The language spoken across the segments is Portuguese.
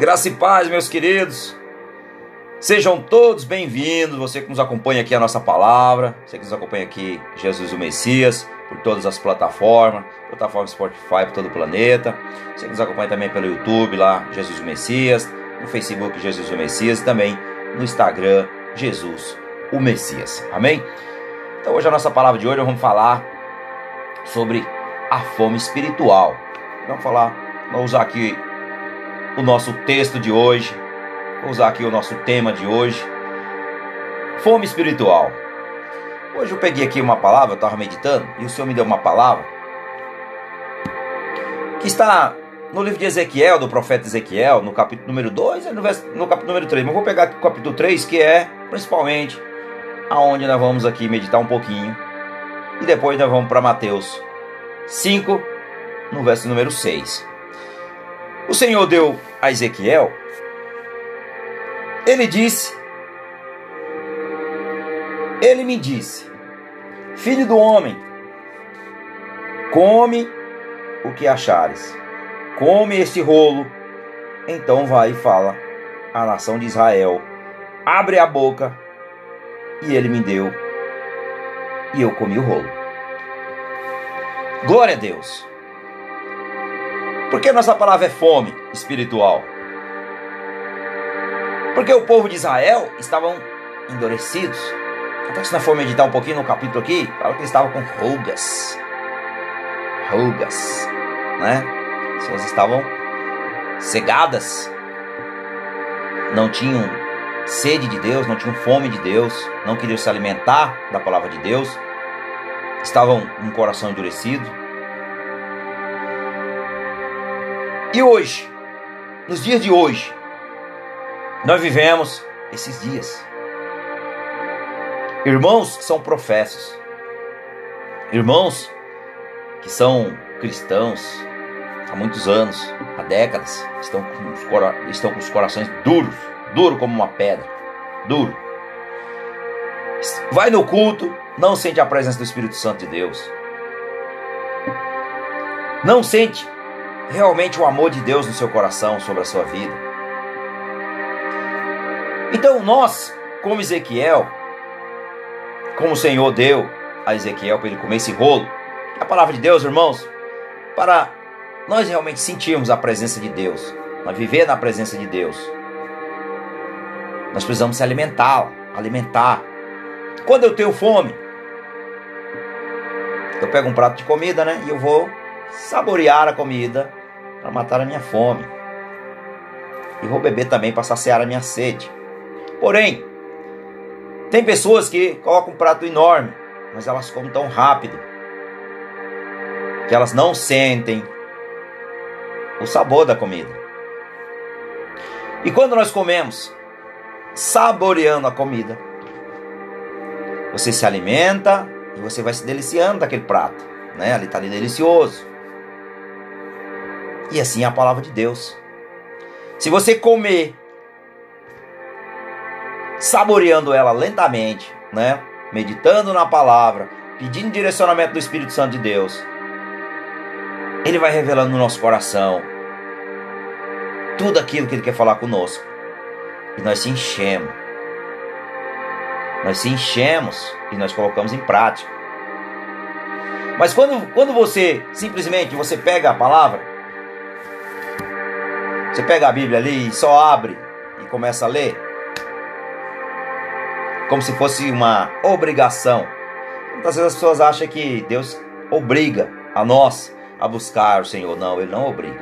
Graça e paz, meus queridos. Sejam todos bem-vindos. Você que nos acompanha aqui a nossa palavra, você que nos acompanha aqui Jesus o Messias, por todas as plataformas, plataforma Spotify por todo o planeta. Você que nos acompanha também pelo YouTube lá, Jesus o Messias, no Facebook Jesus o Messias e também no Instagram Jesus o Messias. Amém? Então hoje a nossa palavra de hoje vamos falar sobre a fome espiritual. Vamos falar, vamos usar aqui o nosso texto de hoje, vou usar aqui o nosso tema de hoje, fome espiritual. Hoje eu peguei aqui uma palavra, eu estava meditando, e o Senhor me deu uma palavra que está no livro de Ezequiel, do profeta Ezequiel, no capítulo número 2 e no, no capítulo número 3. Mas vou pegar aqui o capítulo 3, que é principalmente aonde nós vamos aqui meditar um pouquinho. E depois nós vamos para Mateus 5, no verso número 6. O Senhor deu a Ezequiel, ele disse, ele me disse, filho do homem, come o que achares, come este rolo, então vai e fala à nação de Israel, abre a boca, e ele me deu, e eu comi o rolo. Glória a Deus. Por que nossa palavra é fome espiritual? Porque o povo de Israel estavam endurecidos. Até que se nós for meditar um pouquinho no capítulo aqui, fala que eles estavam com rugas. Rugas, né? As pessoas estavam cegadas. Não tinham sede de Deus, não tinham fome de Deus, não queriam se alimentar da palavra de Deus. Estavam com o coração endurecido E hoje, nos dias de hoje, nós vivemos esses dias. Irmãos que são professos, irmãos que são cristãos há muitos anos, há décadas, estão com os, estão com os corações duros, duro como uma pedra, duro. Vai no culto, não sente a presença do Espírito Santo de Deus. Não sente realmente o amor de Deus no seu coração, sobre a sua vida. Então nós, como Ezequiel, como o Senhor deu a Ezequiel para ele comer esse rolo, a palavra de Deus, irmãos, para nós realmente sentirmos a presença de Deus, para viver na presença de Deus, nós precisamos se alimentar, alimentar. Quando eu tenho fome, eu pego um prato de comida, né? E eu vou saborear a comida para matar a minha fome. E vou beber também para saciar a minha sede. Porém, tem pessoas que colocam um prato enorme, mas elas comem tão rápido que elas não sentem o sabor da comida. E quando nós comemos, saboreando a comida, você se alimenta e você vai se deliciando daquele prato, né? Ali está ali delicioso. E assim é a palavra de Deus. Se você comer saboreando ela lentamente, né? Meditando na palavra, pedindo direcionamento do Espírito Santo de Deus, ele vai revelando no nosso coração tudo aquilo que ele quer falar conosco. E nós se enchemos. Nós se enchemos e nós colocamos em prática. Mas quando, quando você simplesmente você pega a palavra você pega a Bíblia ali e só abre e começa a ler, como se fosse uma obrigação. Muitas vezes as pessoas acham que Deus obriga a nós a buscar o Senhor. Não, Ele não obriga.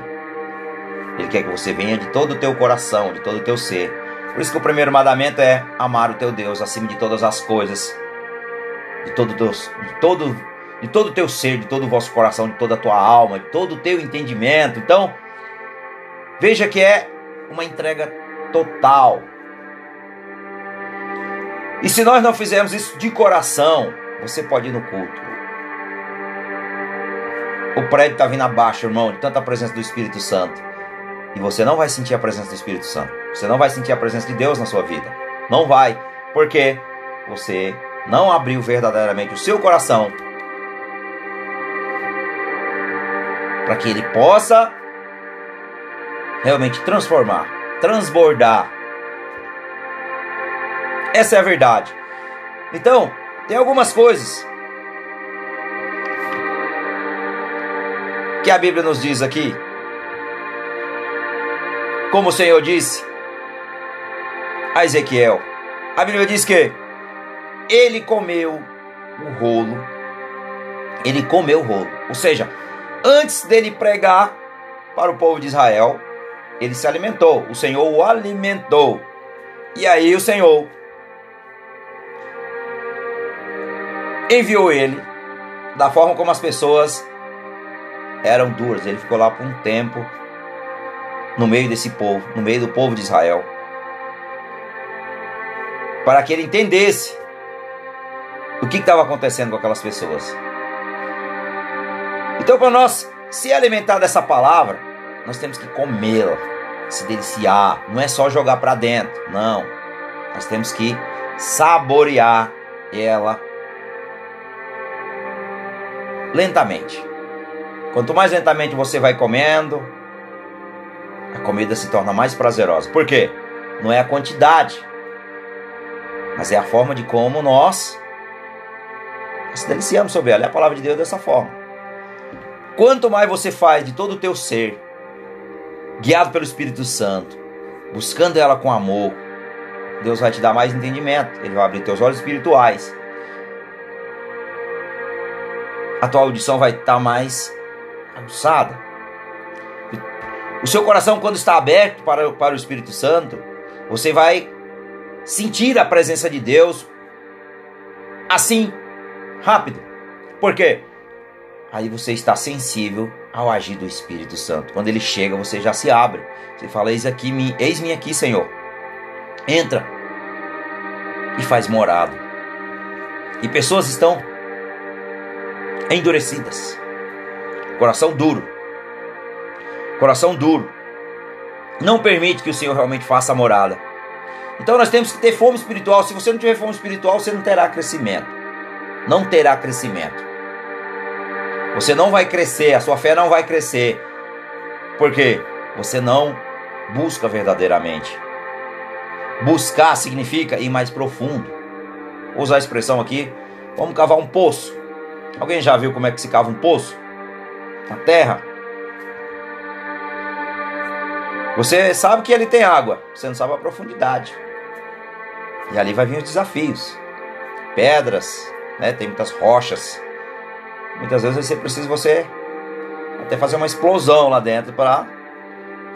Ele quer que você venha de todo o teu coração, de todo o teu ser. Por isso que o primeiro mandamento é amar o teu Deus acima de todas as coisas, de todo teu, de todo de todo o teu ser, de todo o vosso coração, de toda a tua alma, de todo o teu entendimento. Então, Veja que é uma entrega total. E se nós não fizermos isso de coração, você pode ir no culto. O prédio está vindo abaixo, irmão, de tanta presença do Espírito Santo. E você não vai sentir a presença do Espírito Santo. Você não vai sentir a presença de Deus na sua vida. Não vai. Porque você não abriu verdadeiramente o seu coração para que ele possa realmente transformar transbordar. Essa é a verdade. Então, tem algumas coisas que a Bíblia nos diz aqui. Como o Senhor disse a Ezequiel, a Bíblia diz que ele comeu o rolo, ele comeu o rolo, ou seja, antes dele pregar para o povo de Israel, ele se alimentou, o Senhor o alimentou. E aí o Senhor enviou ele da forma como as pessoas eram duras. Ele ficou lá por um tempo no meio desse povo, no meio do povo de Israel, para que ele entendesse o que estava acontecendo com aquelas pessoas. Então, para nós se alimentar dessa palavra, nós temos que comê-la, se deliciar. Não é só jogar para dentro, não. Nós temos que saborear ela lentamente. Quanto mais lentamente você vai comendo, a comida se torna mais prazerosa. Por quê? Não é a quantidade, mas é a forma de como nós nos deliciamos sobre ela. É a palavra de Deus dessa forma. Quanto mais você faz de todo o teu ser, guiado pelo Espírito Santo, buscando ela com amor, Deus vai te dar mais entendimento. Ele vai abrir teus olhos espirituais. A tua audição vai estar mais aguçada. O seu coração, quando está aberto para, para o Espírito Santo, você vai sentir a presença de Deus assim, rápido. Por quê? Aí você está sensível ao agir do Espírito Santo. Quando ele chega, você já se abre. Você fala: Eis aqui, eis-me aqui, Senhor. Entra e faz morada. E pessoas estão endurecidas, coração duro coração duro, não permite que o Senhor realmente faça a morada. Então nós temos que ter fome espiritual. Se você não tiver fome espiritual, você não terá crescimento. Não terá crescimento. Você não vai crescer, a sua fé não vai crescer. Porque você não busca verdadeiramente. Buscar significa ir mais profundo. Vou usar a expressão aqui. Vamos cavar um poço. Alguém já viu como é que se cava um poço? Na terra. Você sabe que ele tem água, você não sabe a profundidade. E ali vai vir os desafios. Pedras, né? Tem muitas rochas. Muitas vezes você precisa você até fazer uma explosão lá dentro para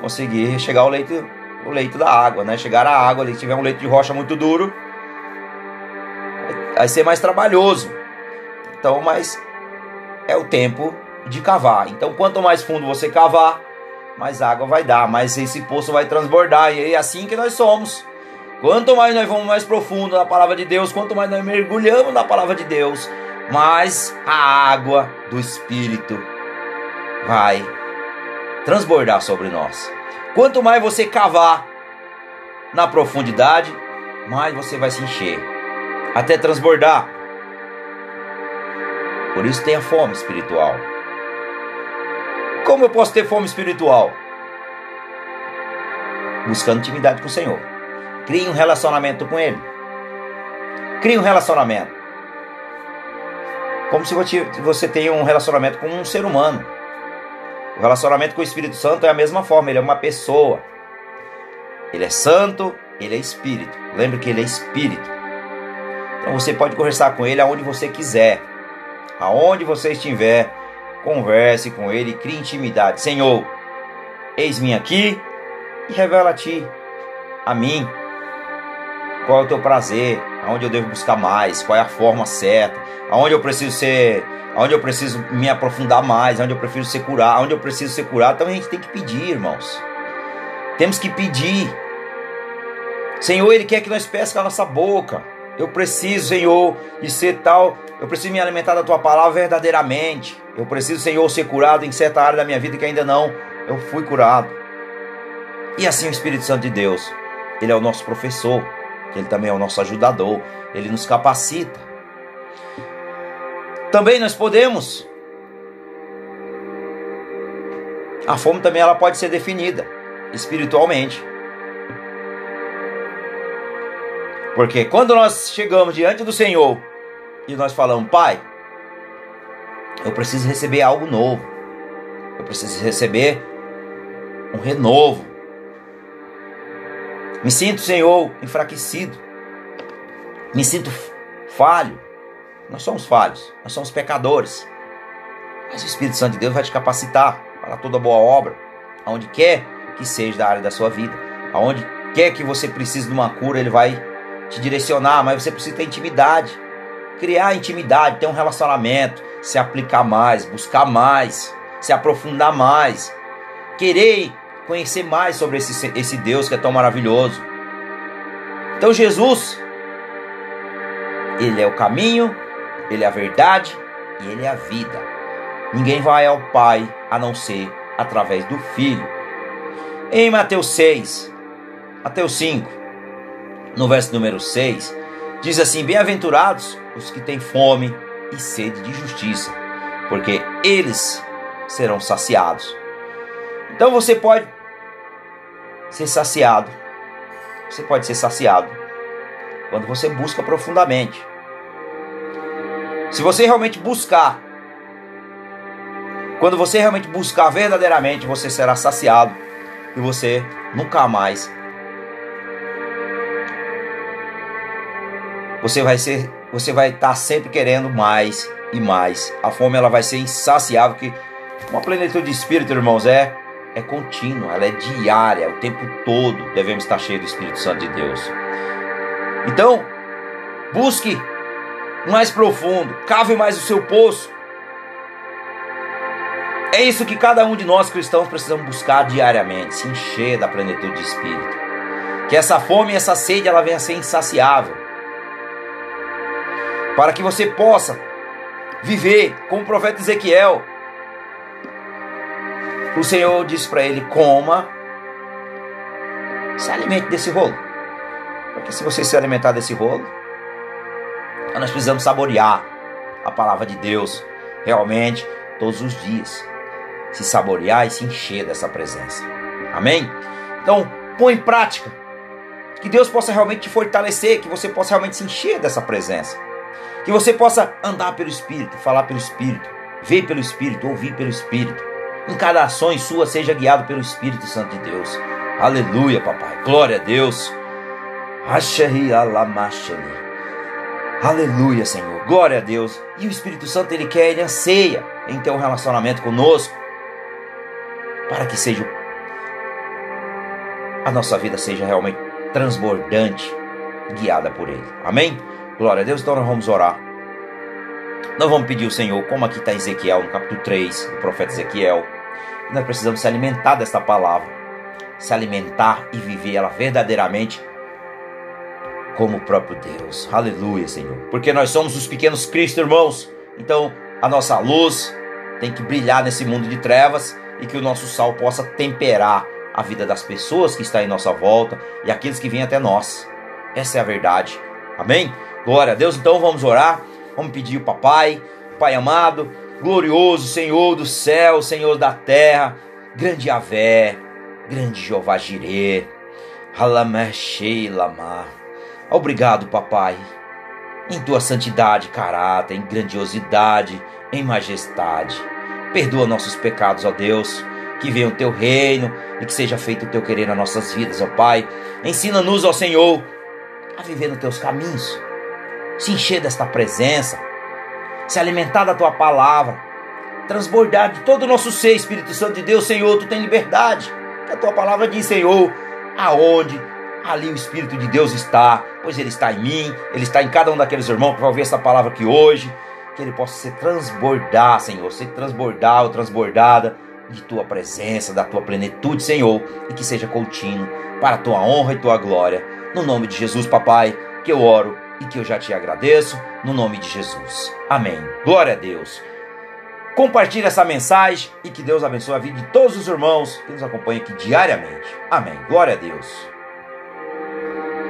conseguir chegar ao leito, o leito da água, né? Chegar à água ali, se tiver um leito de rocha muito duro, vai ser mais trabalhoso. Então, mas é o tempo de cavar. Então, quanto mais fundo você cavar, mais água vai dar, mais esse poço vai transbordar. E é assim que nós somos. Quanto mais nós vamos mais profundo na palavra de Deus, quanto mais nós mergulhamos na palavra de Deus, mais a água do Espírito vai transbordar sobre nós. Quanto mais você cavar na profundidade, mais você vai se encher até transbordar. Por isso tenha fome espiritual. Como eu posso ter fome espiritual? Buscando intimidade com o Senhor. Crie um relacionamento com Ele. Crie um relacionamento. Como se você tenha um relacionamento com um ser humano. O relacionamento com o Espírito Santo é a mesma forma, ele é uma pessoa. Ele é santo, ele é espírito. Lembre que ele é espírito. Então você pode conversar com ele aonde você quiser. Aonde você estiver, converse com ele, crie intimidade. Senhor, eis-me aqui e revela a ti, a mim, qual é o teu prazer, aonde eu devo buscar mais, qual é a forma certa, aonde eu preciso ser, aonde eu preciso me aprofundar mais, aonde eu preciso ser curado, aonde eu preciso ser curado. Então a gente tem que pedir, irmãos. Temos que pedir. Senhor, Ele quer que nós peçamos a nossa boca. Eu preciso, Senhor, de ser tal. Eu preciso me alimentar da tua palavra verdadeiramente. Eu preciso, Senhor, ser curado em certa área da minha vida que ainda não eu fui curado. E assim o Espírito Santo de Deus, ele é o nosso professor, que Ele também é o nosso ajudador, Ele nos capacita. Também nós podemos. A fome também ela pode ser definida espiritualmente. Porque quando nós chegamos diante do Senhor e nós falamos, Pai, eu preciso receber algo novo, eu preciso receber um renovo, me sinto, Senhor, enfraquecido, me sinto falho. Nós somos falhos, nós somos pecadores. Mas o Espírito Santo de Deus vai te capacitar para toda boa obra, aonde quer que seja da área da sua vida, aonde quer que você precise de uma cura, ele vai te direcionar, mas você precisa ter intimidade. Criar intimidade, ter um relacionamento, se aplicar mais, buscar mais, se aprofundar mais, querer conhecer mais sobre esse, esse Deus que é tão maravilhoso. Então Jesus, Ele é o caminho, Ele é a verdade e Ele é a vida. Ninguém vai ao Pai a não ser através do Filho. Em Mateus 6, Mateus 5, no verso número 6, diz assim: Bem-aventurados os que têm fome e sede de justiça, porque eles serão saciados. Então você pode ser saciado. Você pode ser saciado quando você busca profundamente. Se você realmente buscar, quando você realmente buscar verdadeiramente, você será saciado e você nunca mais você vai ser, você vai estar sempre querendo mais e mais. A fome ela vai ser insaciável, que uma plenitude de espírito, irmãos, é é contínua, ela é diária, o tempo todo devemos estar cheios do Espírito Santo de Deus. Então, busque mais profundo, cave mais o seu poço. É isso que cada um de nós cristãos precisamos buscar diariamente, se encher da plenitude de espírito. Que essa fome e essa sede ela venha a ser insaciável para que você possa viver como o profeta Ezequiel. O Senhor disse para ele: coma, se alimente desse rolo. Porque se você se alimentar desse rolo, nós precisamos saborear a palavra de Deus realmente todos os dias. Se saborear e se encher dessa presença. Amém? Então, põe em prática. Que Deus possa realmente te fortalecer, que você possa realmente se encher dessa presença. Que você possa andar pelo Espírito, falar pelo Espírito, ver pelo Espírito, ouvir pelo Espírito. Em cada ação sua seja guiado pelo Espírito Santo de Deus. Aleluia, papai. Glória a Deus. Aleluia, Senhor. Glória a Deus. E o Espírito Santo, ele quer, ele anseia em ter um relacionamento conosco. Para que seja a nossa vida seja realmente transbordante, guiada por ele. Amém? Glória a Deus, então nós vamos orar. Nós vamos pedir ao Senhor, como aqui está Ezequiel, no capítulo 3, do profeta Ezequiel. Nós precisamos se alimentar desta palavra, se alimentar e viver ela verdadeiramente como o próprio Deus. Aleluia, Senhor. Porque nós somos os pequenos Cristo, irmãos. Então, a nossa luz tem que brilhar nesse mundo de trevas e que o nosso sal possa temperar a vida das pessoas que estão em nossa volta e aqueles que vêm até nós. Essa é a verdade. Amém? Glória a Deus. Então vamos orar. Vamos pedir o papai, Pai amado, glorioso Senhor do céu, Senhor da terra, grande Avé, grande Jeová Jireh. Lamar. Obrigado, papai, em tua santidade, caráter, em grandiosidade, em majestade. Perdoa nossos pecados, ó Deus. Que venha o teu reino e que seja feito o teu querer nas nossas vidas, ó Pai. Ensina-nos, ó Senhor, a viver nos teus caminhos se encher desta presença, se alimentar da tua palavra, transbordar de todo o nosso ser, Espírito Santo de Deus, Senhor, tu tem liberdade. Que a tua palavra diz, Senhor, aonde ali o Espírito de Deus está, pois ele está em mim, ele está em cada um daqueles irmãos que vai ouvir essa palavra aqui hoje, que ele possa se transbordar, Senhor, ser transbordar ou transbordada de tua presença, da tua plenitude, Senhor, e que seja contínuo para a tua honra e tua glória. No nome de Jesus, papai, que eu oro e que eu já te agradeço no nome de Jesus. Amém. Glória a Deus. Compartilhe essa mensagem e que Deus abençoe a vida de todos os irmãos que nos acompanham aqui diariamente. Amém. Glória a Deus.